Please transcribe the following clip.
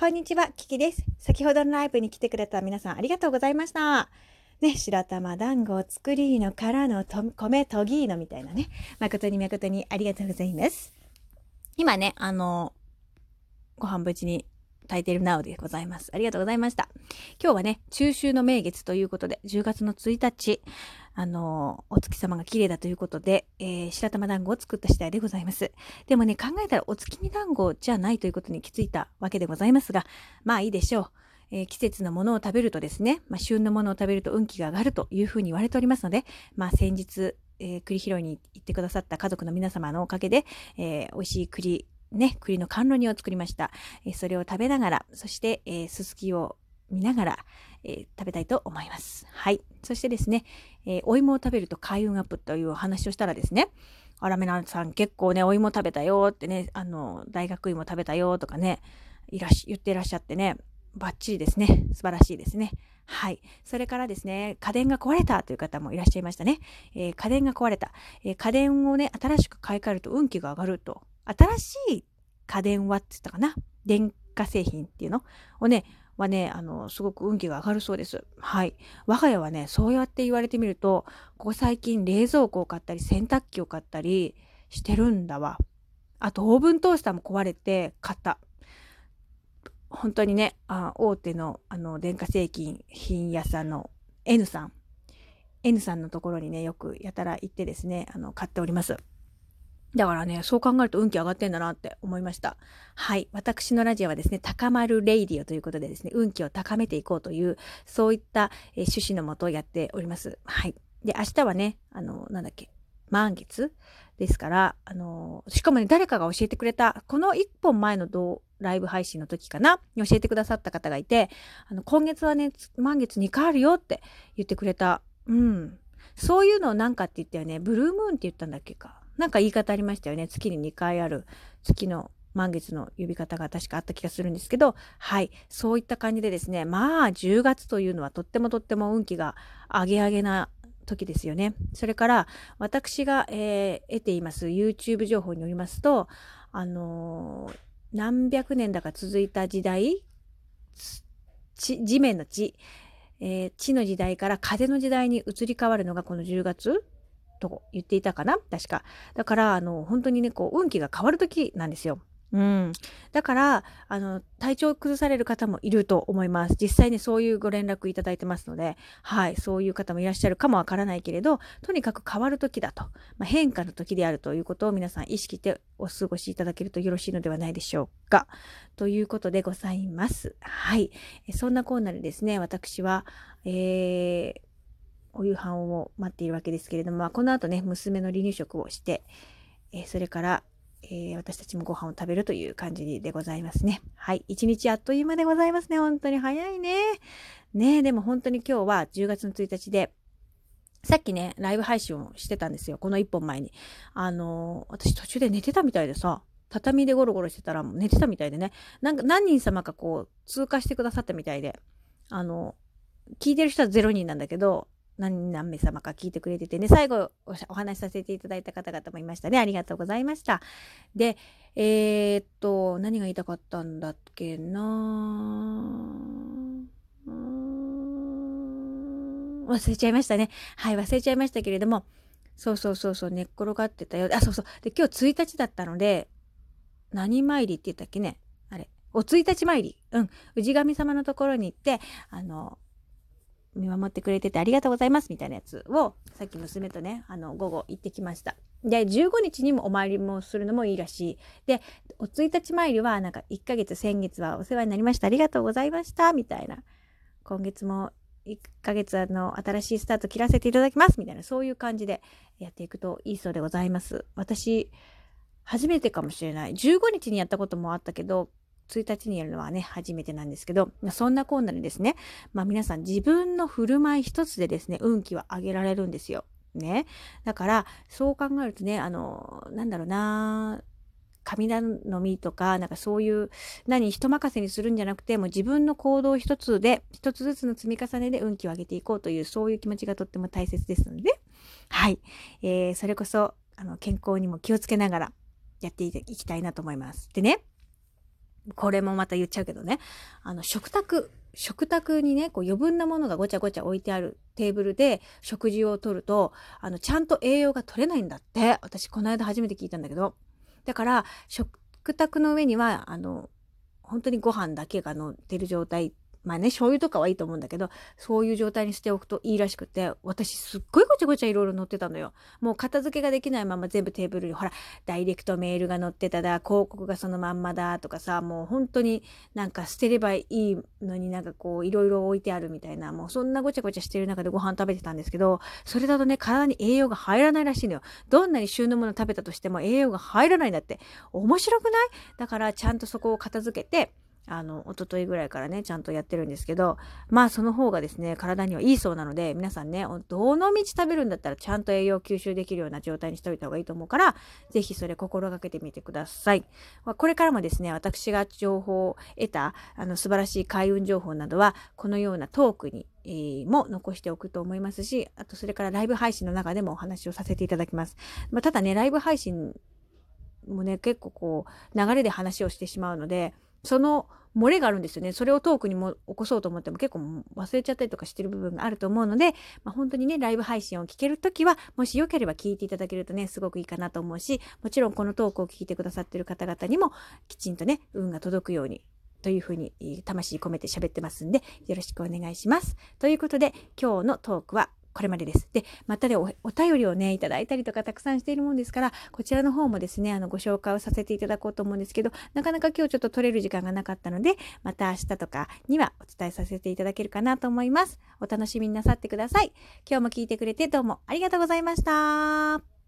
こんにちは、キキです。先ほどのライブに来てくれた皆さんありがとうございました。ね、白玉団子を作りのからのと米とぎーのみたいなね。誠に誠にありがとうございます。今ね、あの、ご飯無事に炊いてるなおでございます。ありがとうございました。今日はね、中秋の名月ということで、10月の1日、あの、お月様が綺麗だということで、えー、白玉団子を作った次第でございます。でもね、考えたらお月見団子じゃないということに気づいたわけでございますが、まあいいでしょう。えー、季節のものを食べるとですね、まあ、旬のものを食べると運気が上がるというふうに言われておりますので、まあ、先日、えー、栗拾いに行ってくださった家族の皆様のおかげで、えー、美味しい栗、ね、栗の甘露煮を作りました。え、それを食べながら、そして、えー、すすきを見ながら、えー、食べたいと思います。はい。そしてですね、えー、お芋を食べると開運アップというお話をしたらですね、あらめなさん結構ね、お芋食べたよってね、あの、大学芋食べたよとかね、いらし、言ってらっしゃってね、バッチリですね。素晴らしいですね。はい。それからですね、家電が壊れたという方もいらっしゃいましたね。えー、家電が壊れた、えー、家電をね、新しく買い替えると運気が上がると。新しい家電はって言ったかな？電化製品っていうの？をね、はね、あの、すごく運気が上がるそうです。はい。我が家はね、そうやって言われてみると、ここ最近冷蔵庫を買ったり、洗濯機を買ったりしてるんだわ。あと、オーブントースターも壊れて買った。本当にね、あ大手のあの電化製品品屋さんの N さん、N さんのところにね、よくやたら行ってですね、あの買っております。だからね、そう考えると運気上がってんだなって思いました。はい。私のラジオはですね、高まるレイディオということでですね、運気を高めていこうという、そういった、え、趣旨のもとをやっております。はい。で、明日はね、あの、なんだっけ、満月ですから、あの、しかもね、誰かが教えてくれた、この一本前の動ライブ配信の時かな、教えてくださった方がいて、あの、今月はね、満月2回あるよって言ってくれた。うん。そういうのを何かって言ったよね、ブルームーンって言ったんだっけか。なんか言い方ありましたよね。月に2回ある月の満月の呼び方が確かあった気がするんですけど、はい。そういった感じでですね、まあ10月というのはとってもとっても運気が上げ上げな時ですよね。それから私が、えー、得ています YouTube 情報によりますと、あのー、何百年だか続いた時代、地面の地、えー、地の時代から風の時代に移り変わるのがこの10月と言っていたかな？確か。だから、あの、本当にね、こう、運気が変わる時なんですよ。うん。だから、あの、体調を崩される方もいると思います。実際にそういうご連絡いただいてますので、はい、そういう方もいらっしゃるかもわからないけれど、とにかく変わる時だと、まあ、変化の時であるということを皆さん意識してお過ごしいただけるとよろしいのではないでしょうか。ということでございます。はい。そんなコーナーでですね、私は、えー、お夕飯を待っているわけですけれども、この後ね、娘の離乳食をして、え、それから、えー、私たちもご飯を食べるという感じでございますね。はい。一日あっという間でございますね。本当に早いね。ねでも本当に今日は10月の1日で、さっきね、ライブ配信をしてたんですよ。この1本前に。あのー、私途中で寝てたみたいでさ、畳でゴロゴロしてたら寝てたみたいでね。なんか何人様かこう通過してくださったみたいで。あの、聞いてる人は0人なんだけど、何何名様か聞いてくれててね、最後お話しさせていただいた方々もいましたね。ありがとうございました。で、えー、っと、何が言いたかったんだっけな忘れちゃいましたね。はい、忘れちゃいましたけれども、そうそうそうそう、寝っ転がってたよ。あ、そうそう。で、今日1日だったので、何参りって言ったっけねあれ。お1日参り。うん。氏神様のところに行って、あの、見守ってくれててありがとうございますみたいなやつをさっき娘とねあの午後行ってきました。で15日にもお参りもするのもいいらしい。でお1日参りはなんか1ヶ月先月はお世話になりました。ありがとうございました。みたいな。今月も1ヶ月あの新しいスタート切らせていただきます。みたいな。そういう感じでやっていくといいそうでございます。私初めてかもしれない。15日にやったこともあったけど1日にやるのはね、初めてなんですけど、そんなコーナーでですね、まあ皆さん自分の振る舞い一つでですね、運気は上げられるんですよ。ね。だから、そう考えるとね、あの、なんだろうな、神頼みとか、なんかそういう、何、人任せにするんじゃなくて、もう自分の行動一つで、一つずつの積み重ねで運気を上げていこうという、そういう気持ちがとっても大切ですので、はい。えー、それこそ、あの、健康にも気をつけながらやっていきたいなと思います。でね、これもまた言っちゃうけどね、あの、食卓、食卓にね、こう余分なものがごちゃごちゃ置いてあるテーブルで食事をとると、あの、ちゃんと栄養が取れないんだって。私、この間初めて聞いたんだけど。だから、食卓の上には、あの、本当にご飯だけが乗ってる状態まあね、醤油とかはいいと思うんだけど、そういう状態にしておくといいらしくて、私すっごいごちゃごちゃいろいろ載ってたのよ。もう片付けができないまま全部テーブルに、ほら、ダイレクトメールが載ってただ、広告がそのまんまだとかさ、もう本当になんか捨てればいいのになんかこう、いろいろ置いてあるみたいな、もうそんなごちゃごちゃしてる中でご飯食べてたんですけど、それだとね、体に栄養が入らないらしいのよ。どんなに旬のもの食べたとしても栄養が入らないんだって。面白くない？だからちゃんとそこを片付けて、あの、おとといぐらいからね、ちゃんとやってるんですけど、まあその方がですね、体にはいいそうなので、皆さんね、どの道食べるんだったらちゃんと栄養吸収できるような状態にしておいた方がいいと思うから、ぜひそれ心がけてみてください。まあ、これからもですね、私が情報を得た、あの、素晴らしい開運情報などは、このようなトークにえー、も残しておくと思いますし、あとそれからライブ配信の中でもお話をさせていただきます。まあ、ただね、ライブ配信もね、結構こう、流れで話をしてしまうので、その漏れがあるんですよね。それをトークにも起こそうと思っても結構忘れちゃったりとかしてる部分があると思うので、まあ、本当にね、ライブ配信を聞けるときは、もしよければ聞いていただけるとね、すごくいいかなと思うし、もちろんこのトークを聞いてくださってる方々にも、きちんとね、運が届くように、というふうに魂込めて喋ってますんで、よろしくお願いします。ということで、今日のトークはこれまでです。で、またでお、お便りをね、いただいたりとかたくさんしているもんですから、こちらの方もですね、あの、ご紹介をさせていただこうと思うんですけど、なかなか今日ちょっと取れる時間がなかったので、また明日とかにはお伝えさせていただけるかなと思います。お楽しみになさってください。今日も聞いてくれてどうもありがとうございました。